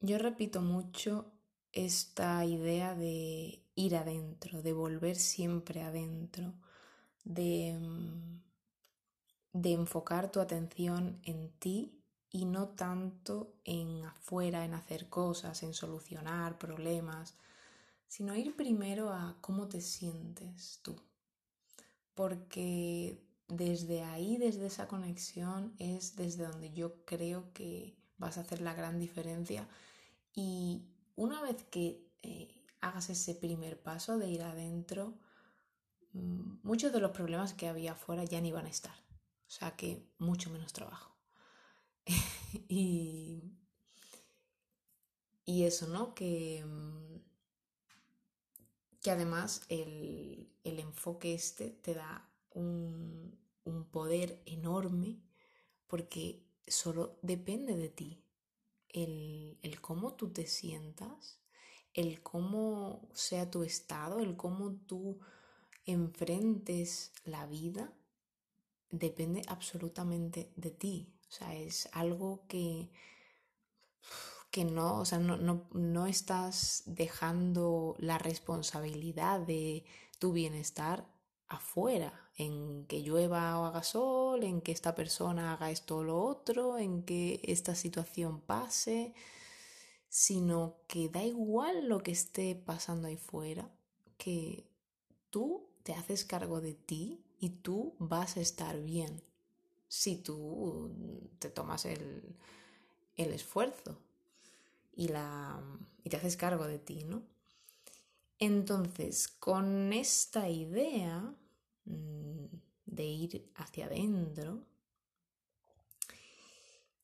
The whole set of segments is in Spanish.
Yo repito mucho esta idea de ir adentro, de volver siempre adentro, de, mm, de enfocar tu atención en ti y no tanto en afuera, en hacer cosas, en solucionar problemas, sino ir primero a cómo te sientes tú. Porque desde ahí, desde esa conexión, es desde donde yo creo que vas a hacer la gran diferencia. Y una vez que eh, hagas ese primer paso de ir adentro, mm, muchos de los problemas que había afuera ya ni van a estar. O sea que mucho menos trabajo. y, y eso, ¿no? Que, mm, que además el, el enfoque este te da un, un poder enorme porque solo depende de ti. El, el, cómo tú te sientas, el cómo sea tu estado, el cómo tú enfrentes la vida, depende absolutamente de ti. O sea, es algo que, que no, o sea, no, no, no estás dejando la responsabilidad de tu bienestar afuera, en que llueva o haga sol, en que esta persona haga esto o lo otro, en que esta situación pase, sino que da igual lo que esté pasando ahí fuera, que tú te haces cargo de ti y tú vas a estar bien si tú te tomas el, el esfuerzo y, la, y te haces cargo de ti, ¿no? Entonces, con esta idea mm, de ir hacia adentro,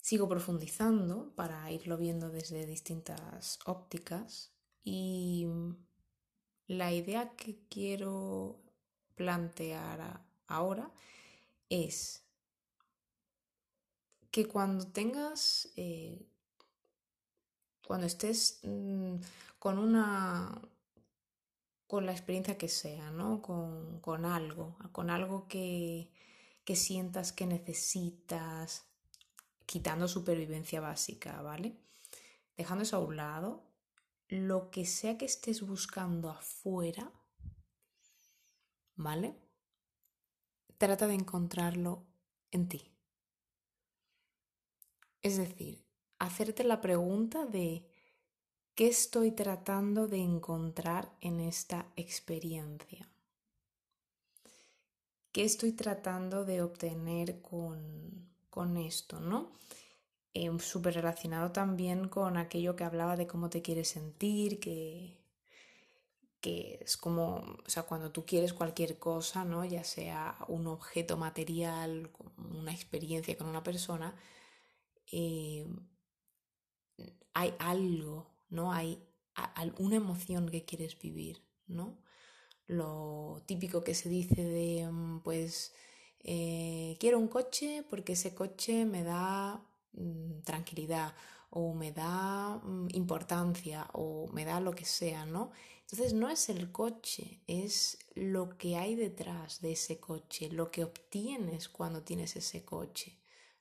sigo profundizando para irlo viendo desde distintas ópticas y la idea que quiero plantear ahora es que cuando tengas, eh, cuando estés mm, con una con la experiencia que sea, ¿no? Con, con algo, con algo que, que sientas que necesitas, quitando supervivencia básica, ¿vale? Dejando eso a un lado, lo que sea que estés buscando afuera, ¿vale? Trata de encontrarlo en ti. Es decir, hacerte la pregunta de ¿Qué estoy tratando de encontrar en esta experiencia? ¿Qué estoy tratando de obtener con, con esto, no? Eh, Súper relacionado también con aquello que hablaba de cómo te quieres sentir, que, que es como, o sea, cuando tú quieres cualquier cosa, ¿no? Ya sea un objeto material, una experiencia con una persona, eh, hay algo ¿no? Hay alguna emoción que quieres vivir, ¿no? Lo típico que se dice de, mm, pues, eh, quiero un coche porque ese coche me da mm, tranquilidad o me da mm, importancia o me da lo que sea, ¿no? Entonces no es el coche, es lo que hay detrás de ese coche, lo que obtienes cuando tienes ese coche.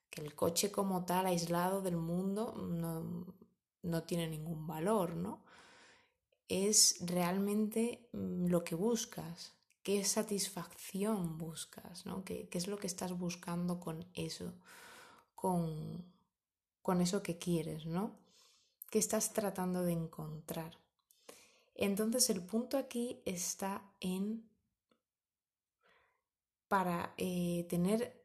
Que el coche como tal, aislado del mundo, no, no tiene ningún valor, ¿no? Es realmente mm, lo que buscas, qué satisfacción buscas, ¿no? ¿Qué, es lo que estás buscando con eso, con, con eso que quieres, ¿no? ¿Qué estás tratando de encontrar? Entonces el punto aquí está en para eh, tener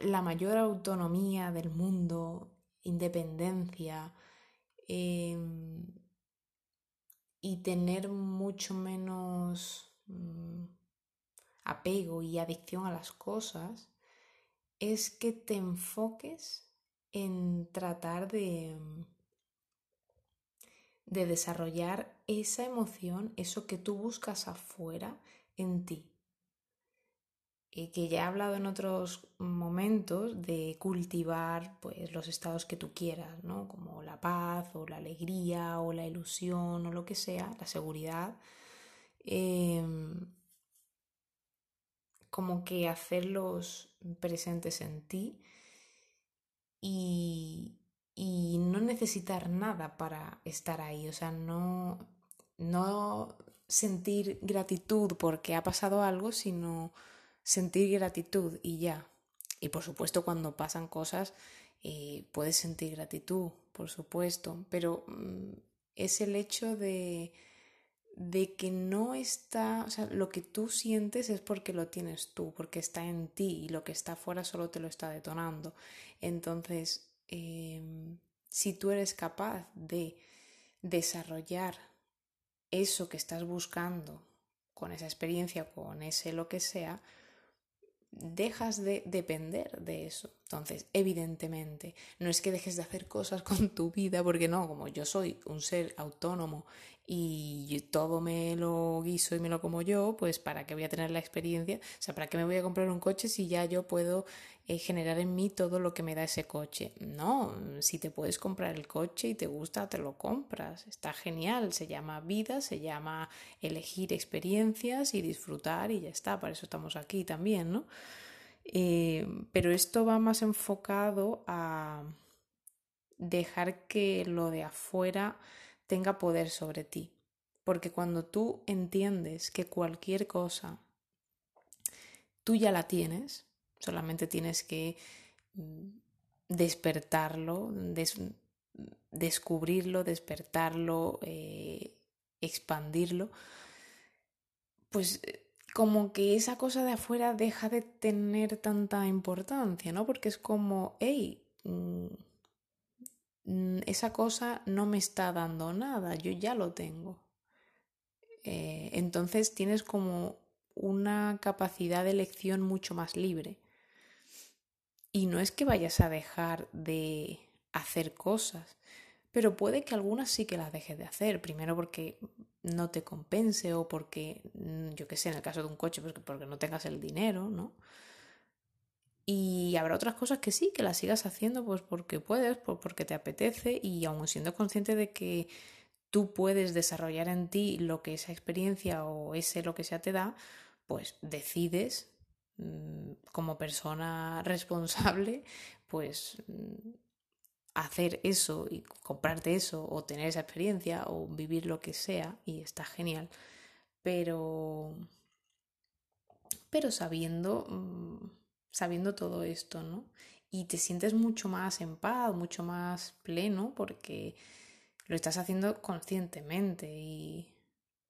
la mayor autonomía del mundo, independencia, Em, y tener mucho menos mm, apego y adicción a las cosas es que te enfoques en tratar de, de desarrollar esa emoción, eso que tú buscas afuera en ti que ya he hablado en otros momentos de cultivar pues los estados que tú quieras, ¿no? Como la paz o la alegría o la ilusión o lo que sea, la seguridad. Em, como que hacerlos presentes en ti y, y no necesitar nada para estar ahí, o sea, no, no sentir gratitud porque ha pasado algo, sino sentir gratitud y ya. Y por supuesto cuando pasan cosas eh, puedes sentir gratitud, por supuesto, pero mm, es el hecho de, de que no está, o sea, lo que tú sientes es porque lo tienes tú, porque está en ti y lo que está afuera solo te lo está detonando. Entonces, em, si tú eres capaz de desarrollar eso que estás buscando con esa experiencia, con ese lo que sea, dejas de depender de eso. Entonces, evidentemente, no es que dejes de hacer cosas con tu vida, porque no, como yo soy un ser autónomo y todo me lo guiso y me lo como yo, pues para qué voy a tener la experiencia, o sea, para qué me voy a comprar un coche si ya yo puedo eh, generar en mí todo lo que me da ese coche. No, si te puedes comprar el coche y te gusta, te lo compras. Está genial, se llama vida, se llama elegir experiencias y disfrutar y ya está, para eso estamos aquí también, ¿no? Eh, pero esto va más enfocado a dejar que lo de afuera tenga poder sobre ti. Porque cuando tú entiendes que cualquier cosa tú ya la tienes, solamente tienes que mm, despertarlo, descubrirlo, despertarlo, eh, expandirlo, pues eh, como que esa cosa de afuera deja de tener tanta importancia, ¿no? Porque es como, hey, mm, Mm, esa cosa no me está dando nada, yo ya lo tengo. Eh, entonces tienes como una capacidad de elección mucho más libre. Y no es que vayas a dejar de hacer cosas, pero puede que algunas sí que las dejes de hacer. Primero porque no te compense o porque, mm, yo qué sé, en el caso de un coche, pues porque no tengas el dinero, ¿no? Y habrá otras cosas que sí, que las sigas haciendo pues porque puedes, porque te apetece y aún siendo consciente de que tú puedes desarrollar en ti lo que esa experiencia o ese lo que sea te da, pues decides como persona responsable pues mm, hacer eso y comprarte eso o tener esa experiencia o vivir lo que sea y está genial. Pero pero sabiendo mm, sabiendo todo esto, ¿no? Y te sientes mucho más en paz, mucho más pleno porque lo estás haciendo conscientemente y,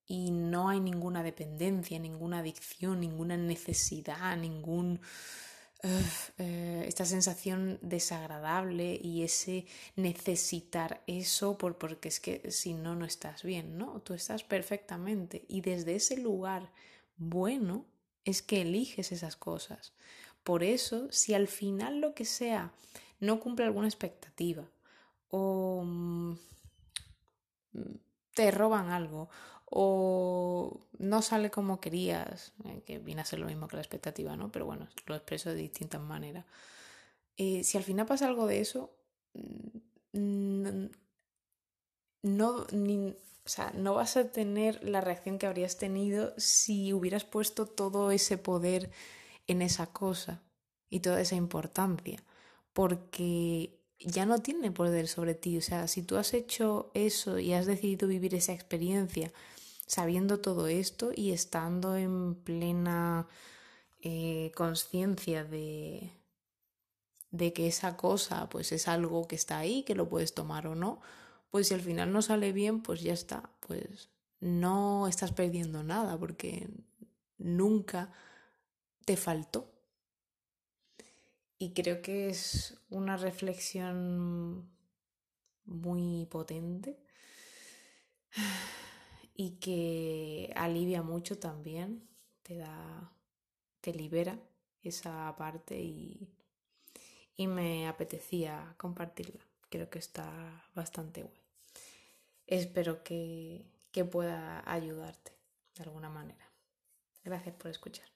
y no hay ninguna dependencia, ninguna adicción, ninguna necesidad, ningún... Eh, esta sensación desagradable y ese necesitar eso por, porque es que si no, no estás bien, ¿no? Tú estás perfectamente y desde ese lugar bueno es que eliges esas cosas. Por eso, si al final lo que sea no cumple alguna expectativa o mm, te roban algo o no sale como querías, eh, que viene a ser lo mismo que la expectativa, ¿no? Pero bueno, lo expreso de distintas maneras. Eh, si al final pasa algo de eso, mm, no, no vas a tener la reacción que habrías tenido si hubieras puesto todo ese poder en esa cosa y toda esa importancia, porque ya no tiene poder sobre ti. O sea, si tú has hecho eso y has decidido vivir esa experiencia sabiendo todo esto y estando en plena eh, conciencia de, de que esa cosa pues es algo que está ahí, que lo puedes tomar o no, pues si al final no sale bien, pues ya está, pues no estás perdiendo nada porque nunca te faltó. Y creo que es una reflexión muy potente y que alivia mucho también, te da, te libera esa parte y, y me apetecía compartirla. Creo que está bastante guay. Espero que, que pueda ayudarte de alguna manera. Gracias por escuchar.